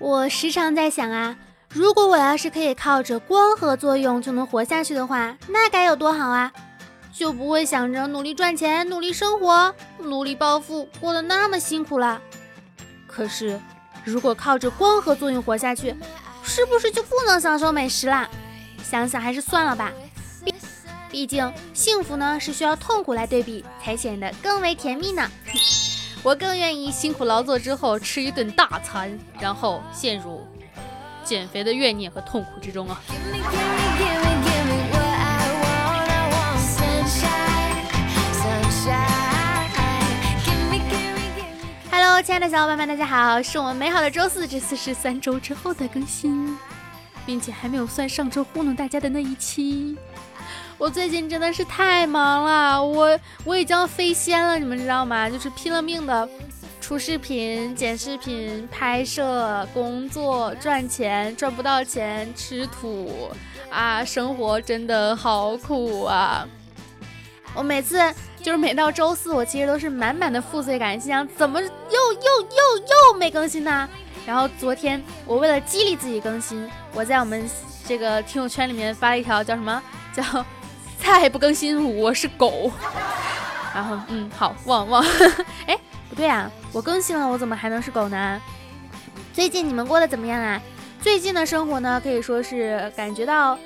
我时常在想啊，如果我要是可以靠着光合作用就能活下去的话，那该有多好啊！就不会想着努力赚钱、努力生活、努力暴富，过得那么辛苦了。可是，如果靠着光合作用活下去，是不是就不能享受美食啦？想想还是算了吧。毕毕竟，幸福呢是需要痛苦来对比，才显得更为甜蜜呢。我更愿意辛苦劳作之后吃一顿大餐，然后陷入减肥的怨念和痛苦之中啊。Hello，亲爱的小伙伴们，大家好！是我们美好的周四，这次是三周之后的更新，并且还没有算上周糊弄大家的那一期。我最近真的是太忙了，我我已经飞仙了，你们知道吗？就是拼了命的出视频、剪视频、拍摄、工作、赚钱，赚不到钱吃土啊！生活真的好苦啊！我每次就是每到周四，我其实都是满满的负罪感，心想怎么又又又又没更新呢？然后昨天我为了激励自己更新，我在我们这个听友圈里面发了一条叫什么叫。再不更新，我是狗。然后，嗯，好，旺旺。哎，不对啊，我更新了，我怎么还能是狗呢？最近你们过得怎么样啊？最近的生活呢，可以说是感觉到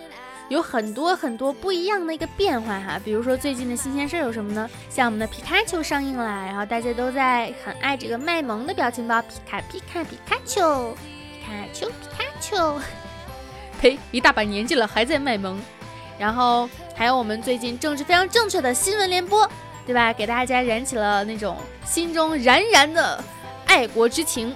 有很多很多不一样的一个变化哈。比如说最近的新鲜事儿有什么呢？像我们的皮卡丘上映了，然后大家都在很爱这个卖萌的表情包，皮卡皮卡皮卡丘，皮卡丘皮卡丘。呸！一大把年纪了还在卖萌。然后还有我们最近政治非常正确的新闻联播，对吧？给大家燃起了那种心中燃燃的爱国之情。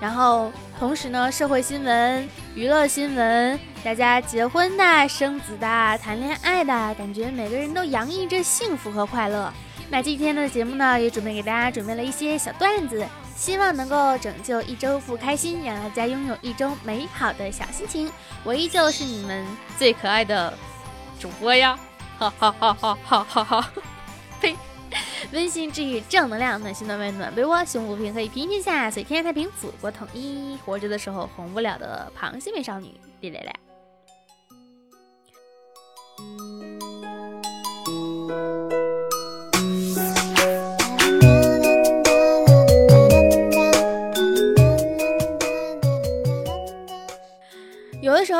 然后同时呢，社会新闻、娱乐新闻，大家结婚的、生子的、谈恋爱的，感觉每个人都洋溢着幸福和快乐。那今天的节目呢，也准备给大家准备了一些小段子，希望能够拯救一周不开心，让大家拥有一周美好的小心情。我依旧是你们最可爱的主播呀，哈哈哈哈哈哈！呸！温馨治愈，正能量，暖心暖胃暖被窝，胸不平可以平天下，所以天下太平，祖国统一。活着的时候红不了的螃蟹美少女，来来来。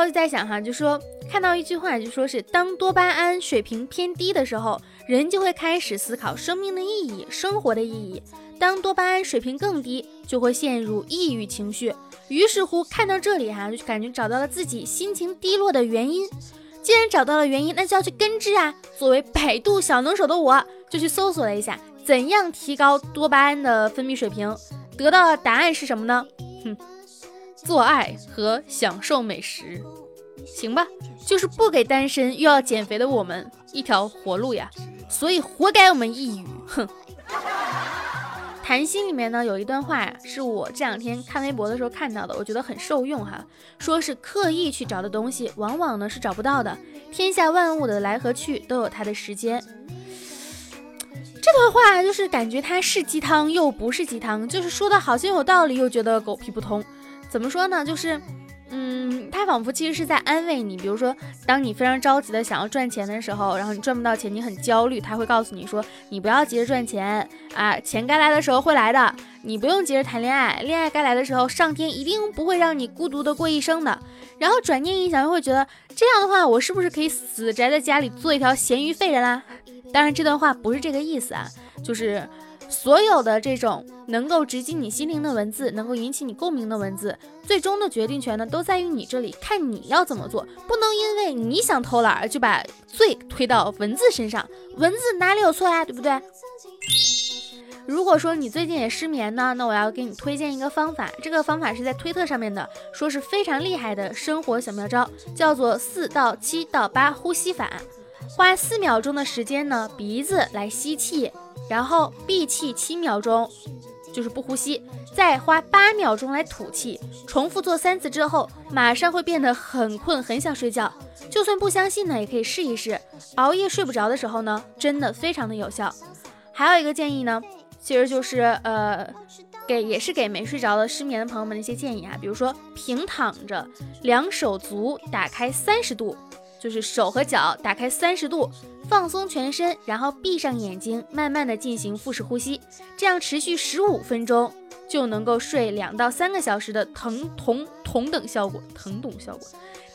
就在想哈，就说看到一句话，就说是当多巴胺水平偏低的时候，人就会开始思考生命的意义、生活的意义；当多巴胺水平更低，就会陷入抑郁情绪。于是乎，看到这里哈，就感觉找到了自己心情低落的原因。既然找到了原因，那就要去根治啊。作为百度小能手的我，就去搜索了一下怎样提高多巴胺的分泌水平，得到的答案是什么呢？哼。做爱和享受美食，行吧，就是不给单身又要减肥的我们一条活路呀，所以活该我们抑郁。哼。谈心里面呢有一段话，是我这两天看微博的时候看到的，我觉得很受用哈。说是刻意去找的东西，往往呢是找不到的。天下万物的来和去都有它的时间。这段话就是感觉它是鸡汤又不是鸡汤，就是说的好像有道理，又觉得狗屁不通。怎么说呢？就是，嗯，他仿佛其实是在安慰你。比如说，当你非常着急的想要赚钱的时候，然后你赚不到钱，你很焦虑，他会告诉你说：“你不要急着赚钱啊，钱该来的时候会来的。你不用急着谈恋爱，恋爱该来的时候，上天一定不会让你孤独的过一生的。”然后转念一想，又会觉得这样的话，我是不是可以死宅在家里做一条咸鱼废人啦？当然，这段话不是这个意思啊，就是。所有的这种能够直击你心灵的文字，能够引起你共鸣的文字，最终的决定权呢，都在于你这里，看你要怎么做。不能因为你想偷懒儿就把罪推到文字身上，文字哪里有错呀，对不对？如果说你最近也失眠呢，那我要给你推荐一个方法，这个方法是在推特上面的，说是非常厉害的生活小妙招，叫做四到七到八呼吸法，花四秒钟的时间呢，鼻子来吸气。然后闭气七秒钟，就是不呼吸，再花八秒钟来吐气，重复做三次之后，马上会变得很困，很想睡觉。就算不相信呢，也可以试一试。熬夜睡不着的时候呢，真的非常的有效。还有一个建议呢，其实就是呃，给也是给没睡着的失眠的朋友们的一些建议啊，比如说平躺着，两手足打开三十度，就是手和脚打开三十度，放松全身，然后闭上眼睛，慢慢的进行腹式呼吸，这样持续十五分钟就能够睡两到三个小时的疼同同等效果，疼痛效果。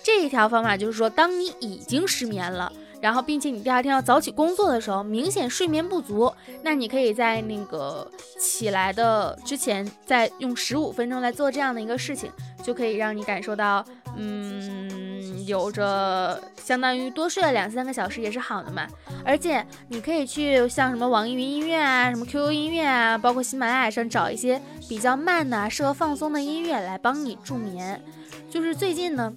这一条方法就是说，当你已经失眠了。然后，并且你第二天要早起工作的时候，明显睡眠不足，那你可以在那个起来的之前，再用十五分钟来做这样的一个事情，就可以让你感受到，嗯，有着相当于多睡了两三个小时也是好的嘛。而且你可以去像什么网易云音乐啊、什么 QQ 音乐啊，包括喜马拉雅上找一些比较慢的、适合放松的音乐来帮你助眠。就是最近呢。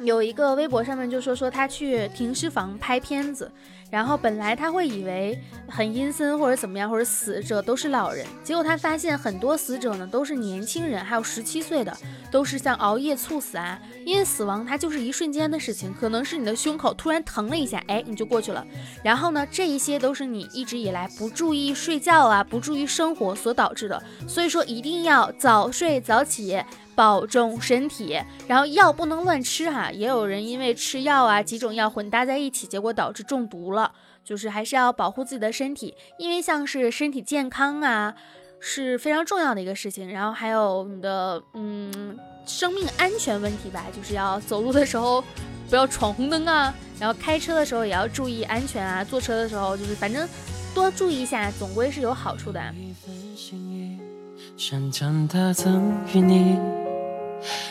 有一个微博上面就说说他去停尸房拍片子，然后本来他会以为很阴森或者怎么样，或者死者都是老人，结果他发现很多死者呢都是年轻人，还有十七岁的，都是像熬夜猝死啊，因为死亡它就是一瞬间的事情，可能是你的胸口突然疼了一下，哎，你就过去了。然后呢，这一些都是你一直以来不注意睡觉啊，不注意生活所导致的，所以说一定要早睡早起。保重身体，然后药不能乱吃哈。也有人因为吃药啊，几种药混搭在一起，结果导致中毒了。就是还是要保护自己的身体，因为像是身体健康啊，是非常重要的一个事情。然后还有你的嗯生命安全问题吧，就是要走路的时候不要闯红灯啊，然后开车的时候也要注意安全啊。坐车的时候就是反正多注意一下，总归是有好处的。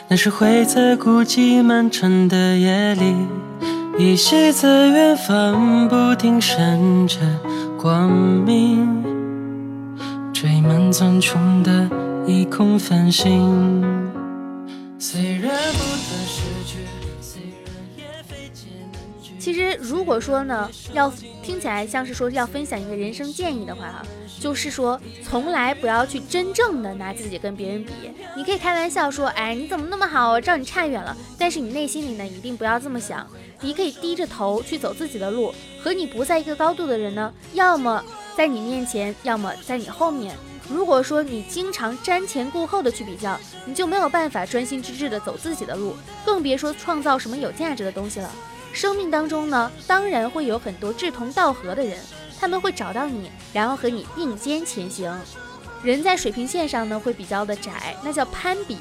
那是会在孤寂漫长的夜里，依稀在远方不停闪着光明，缀满苍穹的夜空繁星。虽然不其实，如果说呢，要听起来像是说要分享一个人生建议的话，哈。就是说，从来不要去真正的拿自己跟别人比。你可以开玩笑说，哎，你怎么那么好？我知道你差远了。但是你内心里呢，一定不要这么想。你可以低着头去走自己的路。和你不在一个高度的人呢，要么在你面前，要么在你后面。如果说你经常瞻前顾后的去比较，你就没有办法专心致志的走自己的路，更别说创造什么有价值的东西了。生命当中呢，当然会有很多志同道合的人。他们会找到你，然后和你并肩前行。人在水平线上呢，会比较的窄，那叫攀比；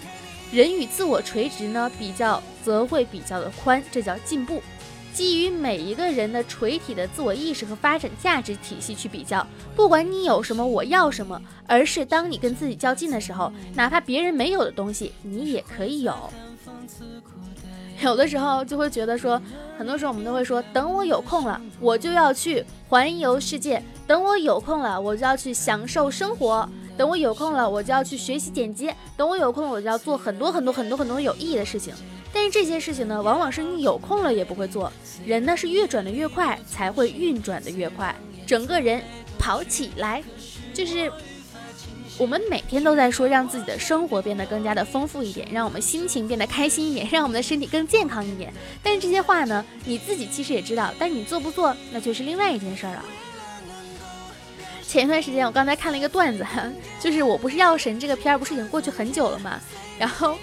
人与自我垂直呢，比较则会比较的宽，这叫进步。基于每一个人的垂体的自我意识和发展价值体系去比较，不管你有什么，我要什么，而是当你跟自己较劲的时候，哪怕别人没有的东西，你也可以有。有的时候就会觉得说，很多时候我们都会说，等我有空了，我就要去环游世界；等我有空了，我就要去享受生活；等我有空了，我就要去学习剪辑；等我有空，我就要做很多很多很多很多有意义的事情。但是这些事情呢，往往是你有空了也不会做。人呢是越转的越快，才会运转的越快，整个人跑起来，就是。我们每天都在说让自己的生活变得更加的丰富一点，让我们心情变得开心一点，让我们的身体更健康一点。但是这些话呢，你自己其实也知道，但你做不做，那就是另外一件事儿了。前一段时间我刚才看了一个段子，就是我不是药神这个片儿不是已经过去很久了吗？然后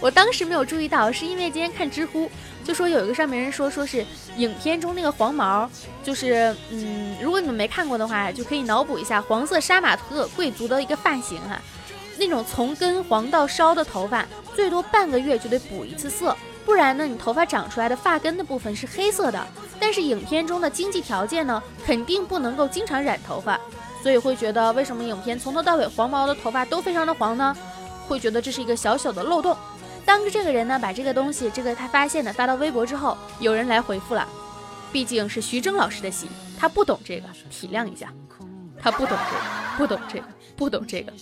我当时没有注意到，是因为今天看知乎。就说有一个上面人说，说是影片中那个黄毛，就是嗯，如果你们没看过的话，就可以脑补一下黄色杀马特贵族的一个发型哈，那种从根黄到梢的头发，最多半个月就得补一次色，不然呢，你头发长出来的发根的部分是黑色的。但是影片中的经济条件呢，肯定不能够经常染头发，所以会觉得为什么影片从头到尾黄毛的头发都非常的黄呢？会觉得这是一个小小的漏洞。当这个人呢把这个东西，这个他发现的发到微博之后，有人来回复了。毕竟是徐峥老师的戏，他不懂这个，体谅一下。他不懂这个，不懂这个，不懂这个。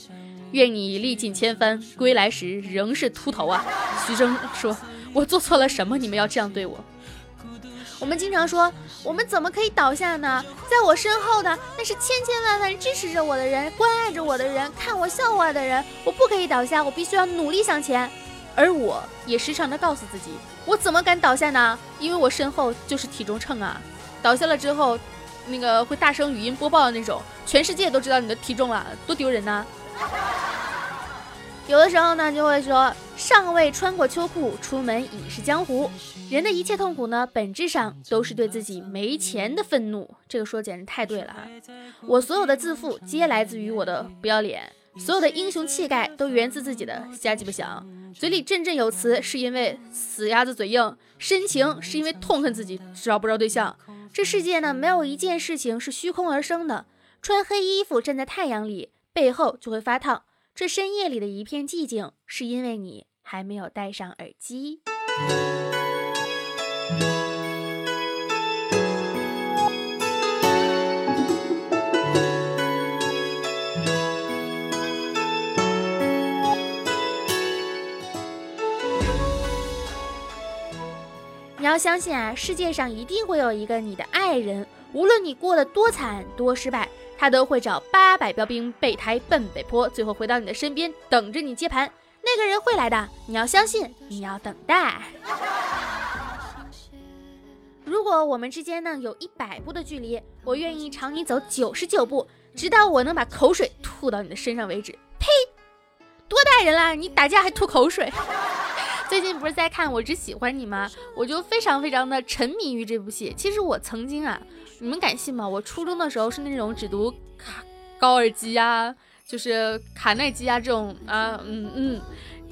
愿你历尽千帆，归来时仍是秃头啊！徐峥说：“我做错了什么？你们要这样对我？”我们经常说，我们怎么可以倒下呢？在我身后的那是千千万万支持着我的人，关爱着我的人，看我笑话的人。我不可以倒下，我必须要努力向前。而我也时常的告诉自己，我怎么敢倒下呢？因为我身后就是体重秤啊！倒下了之后，那个会大声语音播报的那种，全世界都知道你的体重了，多丢人呐！有的时候呢，就会说尚未穿过秋裤，出门已是江湖。人的一切痛苦呢，本质上都是对自己没钱的愤怒。这个说简直太对了啊！我所有的自负，皆来自于我的不要脸；所有的英雄气概，都源自自己的瞎鸡巴想。嘴里振振有词，是因为死鸭子嘴硬；深情是因为痛恨自己找不着对象。这世界呢，没有一件事情是虚空而生的。穿黑衣服站在太阳里，背后就会发烫。这深夜里的一片寂静，是因为你还没有戴上耳机。相信啊，世界上一定会有一个你的爱人，无论你过得多惨多失败。他都会找八百标兵备胎奔北坡，最后回到你的身边，等着你接盘。那个人会来的，你要相信，你要等待。如果我们之间呢有一百步的距离，我愿意朝你走九十九步，直到我能把口水吐到你的身上为止。呸！多大人了，你打架还吐口水？最近不是在看《我只喜欢你》吗？我就非常非常的沉迷于这部戏。其实我曾经啊。你们敢信吗？我初中的时候是那种只读卡高尔基呀，就是卡耐基啊这种啊，嗯嗯，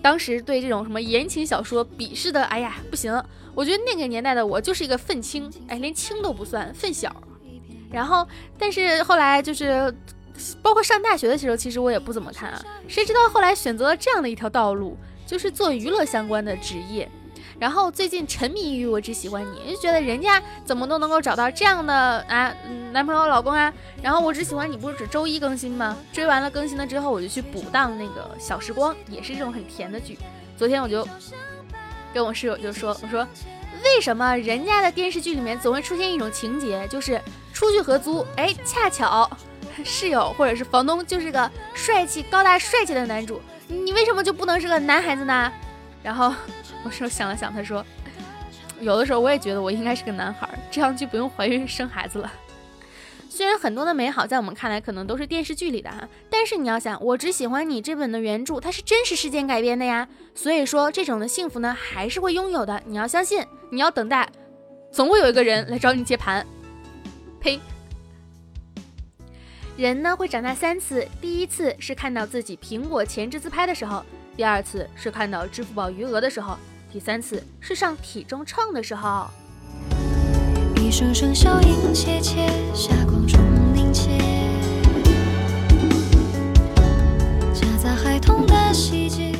当时对这种什么言情小说鄙视的，哎呀不行！我觉得那个年代的我就是一个愤青，哎，连青都不算，愤小。然后，但是后来就是，包括上大学的时候，其实我也不怎么看啊。谁知道后来选择了这样的一条道路，就是做娱乐相关的职业。然后最近沉迷于我只喜欢你，就觉得人家怎么都能够找到这样的啊男朋友老公啊。然后我只喜欢你不是只周一更新吗？追完了更新了之后，我就去补档那个小时光，也是这种很甜的剧。昨天我就跟我室友就说，我说为什么人家的电视剧里面总会出现一种情节，就是出去合租，哎，恰巧室友或者是房东就是个帅气高大帅气的男主，你为什么就不能是个男孩子呢？然后。我说想了想，他说，有的时候我也觉得我应该是个男孩，这样就不用怀孕生孩子了。虽然很多的美好在我们看来可能都是电视剧里的哈，但是你要想，我只喜欢你这本的原著，它是真实事件改编的呀。所以说，这种的幸福呢，还是会拥有的。你要相信，你要等待，总会有一个人来找你接盘。呸！人呢会长大三次，第一次是看到自己苹果前置自拍的时候，第二次是看到支付宝余额的时候。第三次是上体重秤的时候。一声声笑音切切，霞光中凝结，夹杂孩童的喜剧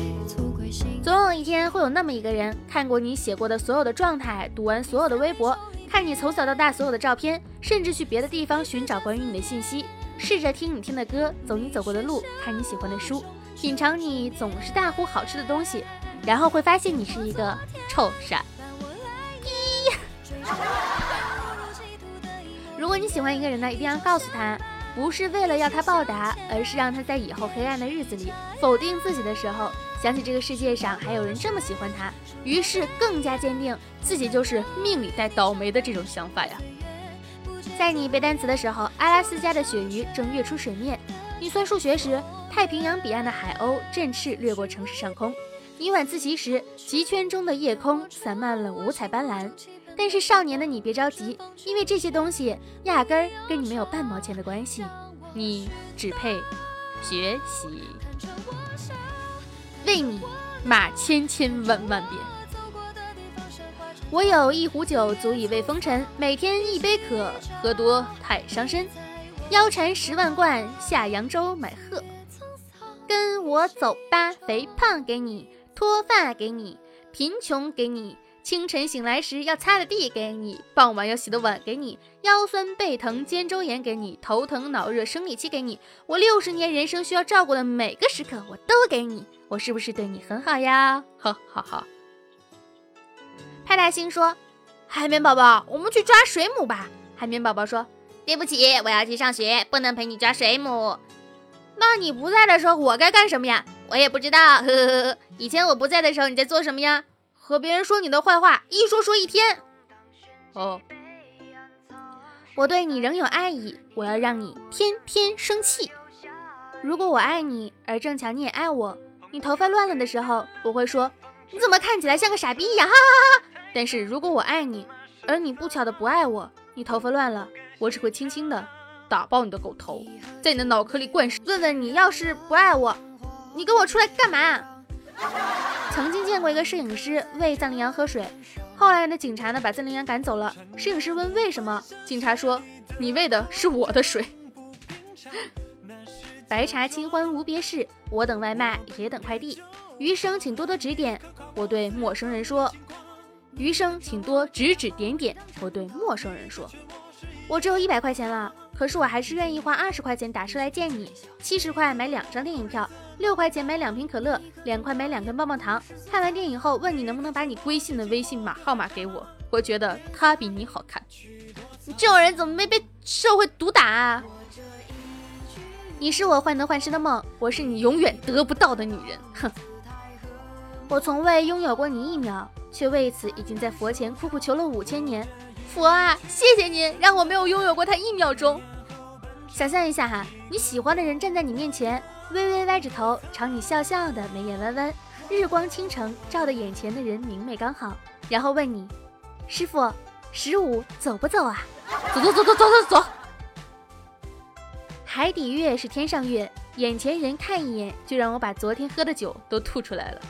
总有一天会有那么一个人，看过你写过的所有的状态，读完所有的微博，看你从小到大所有的照片，甚至去别的地方寻找关于你的信息，试着听你听的歌，走你走过的路，看你喜欢的书，品尝你总是大呼好吃的东西。然后会发现你是一个臭傻逼。如果你喜欢一个人呢，一定要告诉他，不是为了要他报答，而是让他在以后黑暗的日子里否定自己的时候，想起这个世界上还有人这么喜欢他，于是更加坚定自己就是命里带倒霉的这种想法呀。在你背单词的时候，阿拉斯加的鳕鱼正跃出水面；你算数学时，太平洋彼岸的海鸥振翅掠过城市上空。你晚自习时，极圈中的夜空散漫了五彩斑斓。但是少年的你别着急，因为这些东西压根儿跟你没有半毛钱的关系。你只配学习。为你骂千千万万遍。我有一壶酒，足以慰风尘。每天一杯可，喝多太伤身。腰缠十万贯，下扬州买鹤。跟我走吧，肥胖给你。脱发给你，贫穷给你，清晨醒来时要擦的地给你，傍晚要洗的碗给你，腰酸背疼肩周炎给你，头疼脑热生理期给你，我六十年人生需要照顾的每个时刻我都给你，我是不是对你很好呀？哈哈哈。派大星说：“海绵宝宝，我们去抓水母吧。”海绵宝宝说：“对不起，我要去上学，不能陪你抓水母。”那你不在的时候，我该干什么呀？我也不知道，呵呵呵。以前我不在的时候，你在做什么呀？和别人说你的坏话，一说说一天。哦，我对你仍有爱意，我要让你天天生气。如果我爱你，而正巧你也爱我，你头发乱了的时候，我会说你怎么看起来像个傻逼一样，哈哈哈哈。但是如果我爱你，而你不巧的不爱我，你头发乱了，我只会轻轻的打爆你的狗头，在你的脑壳里灌食。问问你要是不爱我，你跟我出来干嘛？曾经见过一个摄影师喂藏羚羊喝水，后来呢警察呢把藏羚羊赶走了。摄影师问为什么，警察说你喂的是我的水。白茶清欢无别事，我等外卖也等快递。余生请多多指点，我对陌生人说。余生请多指指点点，我对陌生人说。我只有一百块钱了，可是我还是愿意花二十块钱打车来见你，七十块买两张电影票，六块钱买两瓶可乐，两块买两根棒棒糖。看完电影后问你能不能把你微信的微信码号码给我，我觉得他比你好看。你这种人怎么没被社会毒打啊？你是我患得患失的梦，我是你永远得不到的女人。哼，我从未拥有过你一秒，却为此已经在佛前苦苦求了五千年。佛啊，谢谢您让我没有拥有过他一秒钟。想象一下哈，你喜欢的人站在你面前，微微歪着头朝你笑笑的，眉眼弯弯，日光倾城照得眼前的人明媚刚好，然后问你，师傅，十五走不走啊？走走走走走走走。海底月是天上月，眼前人看一眼就让我把昨天喝的酒都吐出来了。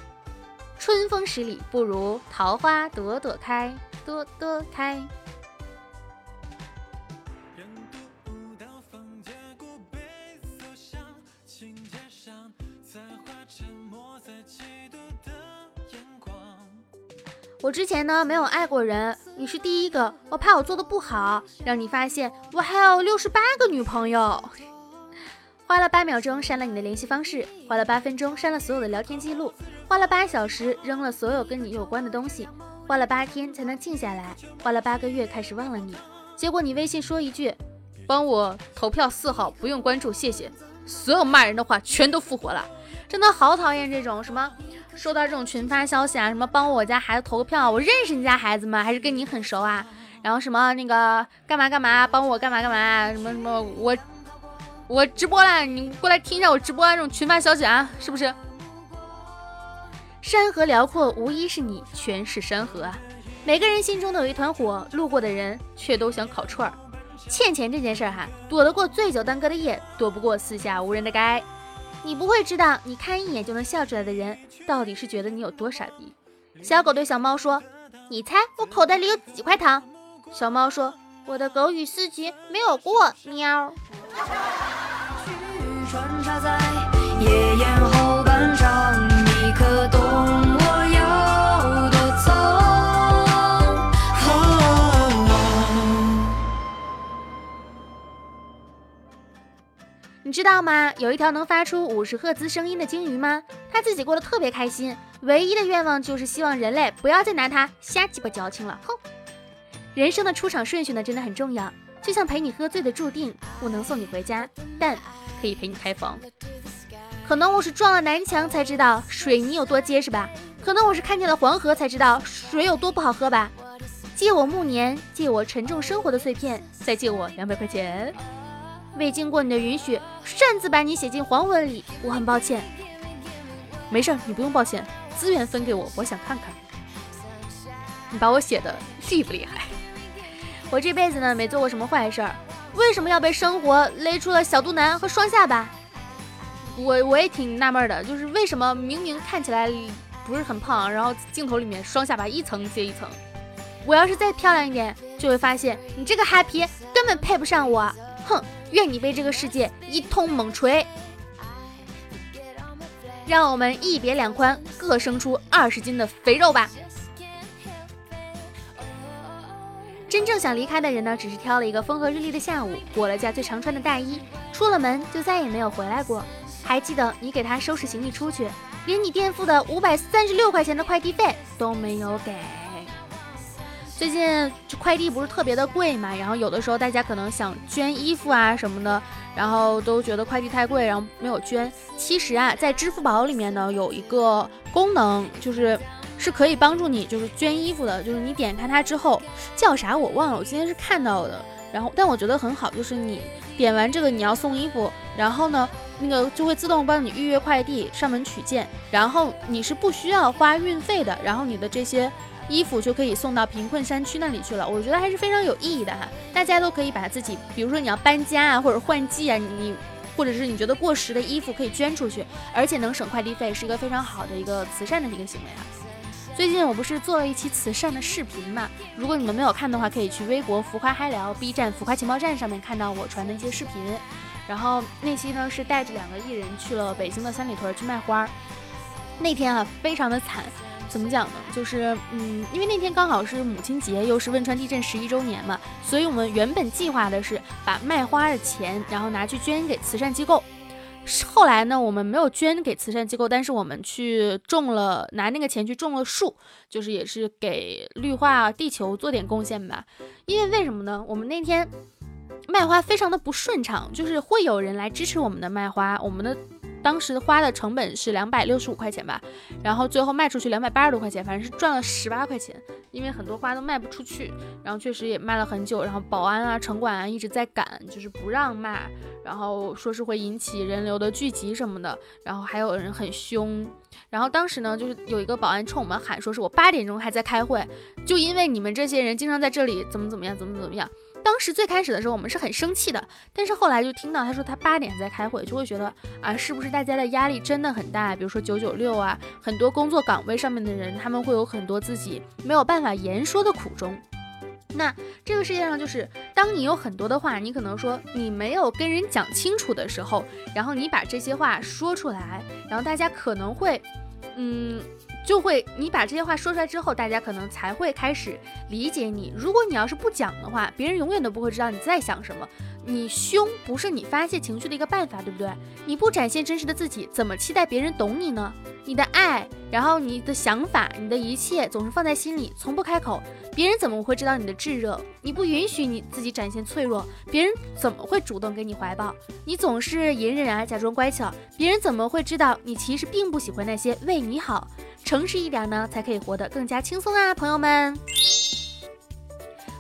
春风十里不如桃花朵朵开，朵朵开。我之前呢没有爱过人，你是第一个，我怕我做的不好，让你发现我还有六十八个女朋友。花了八秒钟删了你的联系方式，花了八分钟删了所有的聊天记录，花了八小时扔了所有跟你有关的东西，花了八天才能静下来，花了八个月开始忘了你。结果你微信说一句，帮我投票四号，不用关注，谢谢。所有骂人的话全都复活了，真的好讨厌这种什么收到这种群发消息啊，什么帮我家孩子投个票，我认识你家孩子吗？还是跟你很熟啊？然后什么那个干嘛干嘛，帮我干嘛干嘛？什么什么我。我直播了，你过来听一下我直播啊这种群发消息啊，是不是？山河辽阔，无一是你，全是山河啊！每个人心中都有一团火，路过的人却都想烤串儿。欠钱这件事儿哈，躲得过醉酒当歌的夜，躲不过四下无人的街。你不会知道，你看一眼就能笑出来的人，到底是觉得你有多傻逼。小狗对小猫说：“你猜我口袋里有几块糖？”小猫说：“我的狗语四级没有过。”喵。夜宴后半场，知道吗？有一条能发出五十赫兹声音的鲸鱼吗？它自己过得特别开心，唯一的愿望就是希望人类不要再拿它瞎鸡巴矫情了。哼！人生的出场顺序呢，真的很重要。就像陪你喝醉的注定不能送你回家，但。可以陪你开房，可能我是撞了南墙才知道水泥有多结实吧？可能我是看见了黄河才知道水有多不好喝吧？借我暮年，借我沉重生活的碎片，再借我两百块钱。未经过你的允许，擅自把你写进黄文里，我很抱歉。没事，你不用抱歉，资源分给我，我想看看你把我写的厉不厉害。我这辈子呢，没做过什么坏事儿。为什么要被生活勒出了小肚腩和双下巴？我我也挺纳闷的，就是为什么明明看起来不是很胖，然后镜头里面双下巴一层接一层。我要是再漂亮一点，就会发现你这个哈皮根本配不上我。哼，愿你被这个世界一通猛锤。让我们一别两宽，各生出二十斤的肥肉吧。真正想离开的人呢，只是挑了一个风和日丽的下午，裹了件最常穿的大衣，出了门就再也没有回来过。还记得你给他收拾行李出去，连你垫付的五百三十六块钱的快递费都没有给。最近这快递不是特别的贵嘛，然后有的时候大家可能想捐衣服啊什么的，然后都觉得快递太贵，然后没有捐。其实啊，在支付宝里面呢有一个功能，就是。是可以帮助你，就是捐衣服的，就是你点开它之后叫啥我忘了，我今天是看到的，然后但我觉得很好，就是你点完这个你要送衣服，然后呢那个就会自动帮你预约快递上门取件，然后你是不需要花运费的，然后你的这些衣服就可以送到贫困山区那里去了。我觉得还是非常有意义的哈，大家都可以把自己，比如说你要搬家啊，或者换季啊，你或者是你觉得过时的衣服可以捐出去，而且能省快递费，是一个非常好的一个慈善的一个行为啊。最近我不是做了一期慈善的视频嘛？如果你们没有看的话，可以去微博浮夸嗨聊、B 站浮夸情报站上面看到我传的一些视频。然后那期呢是带着两个艺人去了北京的三里屯去卖花，那天啊非常的惨，怎么讲呢？就是嗯，因为那天刚好是母亲节，又是汶川地震十一周年嘛，所以我们原本计划的是把卖花的钱，然后拿去捐给慈善机构。后来呢，我们没有捐给慈善机构，但是我们去种了，拿那个钱去种了树，就是也是给绿化地球做点贡献吧。因为为什么呢？我们那天。卖花非常的不顺畅，就是会有人来支持我们的卖花。我们的当时花的成本是两百六十五块钱吧，然后最后卖出去两百八十多块钱，反正是赚了十八块钱。因为很多花都卖不出去，然后确实也卖了很久。然后保安啊、城管啊一直在赶，就是不让卖，然后说是会引起人流的聚集什么的。然后还有人很凶，然后当时呢，就是有一个保安冲我们喊，说是我八点钟还在开会，就因为你们这些人经常在这里怎么怎么样，怎么怎么样。当时最开始的时候，我们是很生气的，但是后来就听到他说他八点在开会，就会觉得啊，是不是大家的压力真的很大？比如说九九六啊，很多工作岗位上面的人，他们会有很多自己没有办法言说的苦衷。那这个世界上就是，当你有很多的话，你可能说你没有跟人讲清楚的时候，然后你把这些话说出来，然后大家可能会，嗯。就会，你把这些话说出来之后，大家可能才会开始理解你。如果你要是不讲的话，别人永远都不会知道你在想什么。你凶不是你发泄情绪的一个办法，对不对？你不展现真实的自己，怎么期待别人懂你呢？你的爱，然后你的想法，你的一切总是放在心里，从不开口，别人怎么会知道你的炙热？你不允许你自己展现脆弱，别人怎么会主动给你怀抱？你总是隐忍啊，假装乖巧，别人怎么会知道你其实并不喜欢那些为你好？诚实一点呢，才可以活得更加轻松啊，朋友们。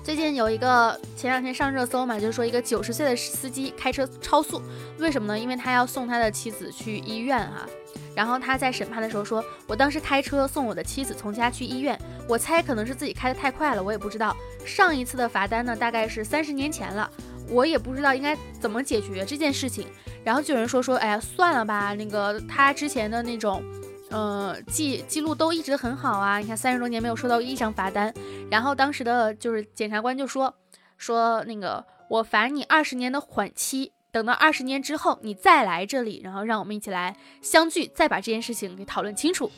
最近有一个前两天上热搜嘛，就是说一个九十岁的司机开车超速，为什么呢？因为他要送他的妻子去医院哈。然后他在审判的时候说，我当时开车送我的妻子从家去医院，我猜可能是自己开的太快了，我也不知道。上一次的罚单呢，大概是三十年前了，我也不知道应该怎么解决这件事情。然后就有人说说，哎呀，算了吧，那个他之前的那种。呃，记记录都一直很好啊，你看三十多年没有收到一张罚单，然后当时的就是检察官就说说那个我罚你二十年的缓期，等到二十年之后你再来这里，然后让我们一起来相聚，再把这件事情给讨论清楚。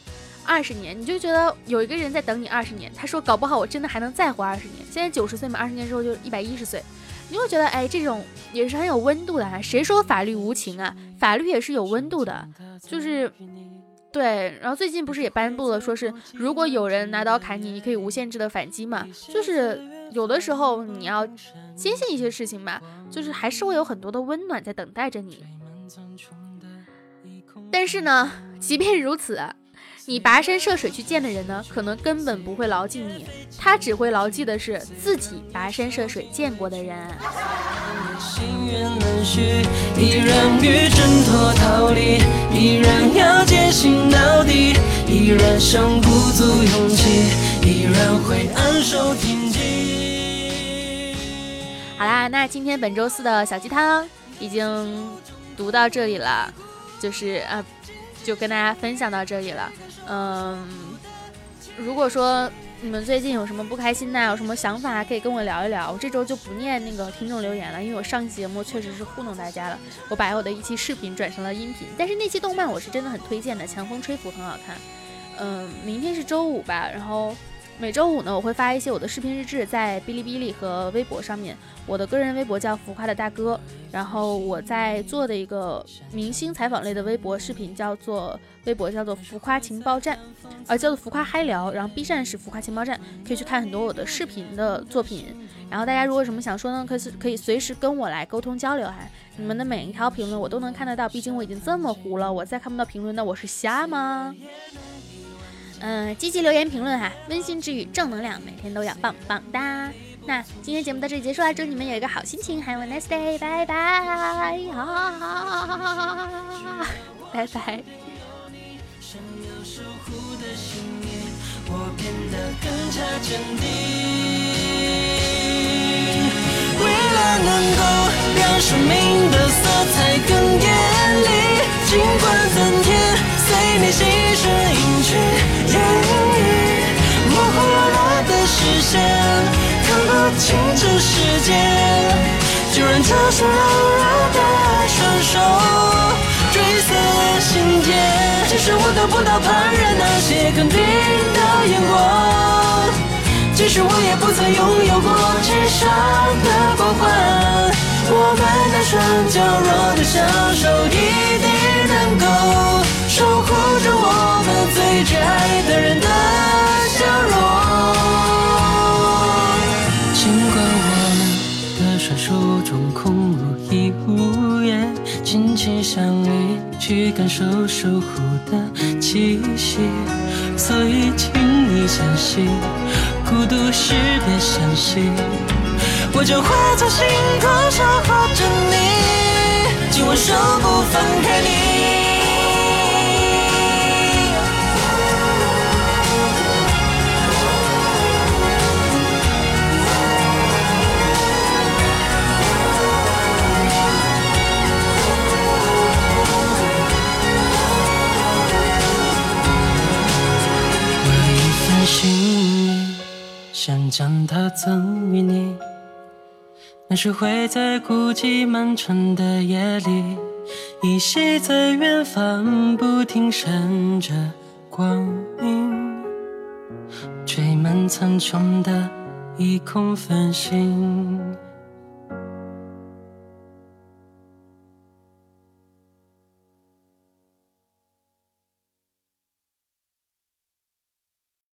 二十年，你就觉得有一个人在等你二十年，他说搞不好我真的还能再活二十年，现在九十岁嘛，二十年之后就一百一十岁，你会觉得哎，这种也是很有温度的啊。谁说法律无情啊？法律也是有温度的，就是。对，然后最近不是也颁布了，说是如果有人拿刀砍你，你可以无限制的反击嘛。就是有的时候你要坚信一些事情吧，就是还是会有很多的温暖在等待着你。但是呢，即便如此。你跋山涉水去见的人呢，可能根本不会牢记你，他只会牢记的是自己跋山涉水见过的人。好啦，那今天本周四的小鸡汤已经读到这里了，就是啊。就跟大家分享到这里了，嗯，如果说你们最近有什么不开心的，有什么想法，可以跟我聊一聊。我这周就不念那个听众留言了，因为我上期节目确实是糊弄大家了，我把我的一期视频转成了音频。但是那期动漫我是真的很推荐的，《强风吹拂》很好看。嗯，明天是周五吧，然后。每周五呢，我会发一些我的视频日志在哔哩哔哩和微博上面。我的个人微博叫浮夸的大哥，然后我在做的一个明星采访类的微博视频叫做微博叫做浮夸情报站，呃，叫做浮夸嗨聊。然后 B 站是浮夸情报站，可以去看很多我的视频的作品。然后大家如果什么想说呢，可以可以随时跟我来沟通交流哈。你们的每一条评论我都能看得到，毕竟我已经这么糊了，我再看不到评论，那我是瞎吗？嗯，积极留言评论哈，温馨治愈，正能量，每天都要棒棒哒。那今天节目到这里结束了，祝你们有一个好心情，Have a nice day，拜拜，拜拜。为了能够让生命的色彩更艳丽，尽管增添随你心声隐去，模糊了的视线，不清这世界，就让这双柔软的双手追随心间，即使我得不到旁人那些肯定的眼光。即使我也不曾拥有过天上的光环，我们的双脚若能相守，一定能够守护着我们最挚爱的人的也紧紧相依，去感受守护的气息。所以，请你相信。孤独时别相信，我就会在星空守候着你，今晚手不放想将它赠予你，那是会在孤寂漫长的夜里，依稀在远方不停闪着光影，缀满苍穹的夜空繁星。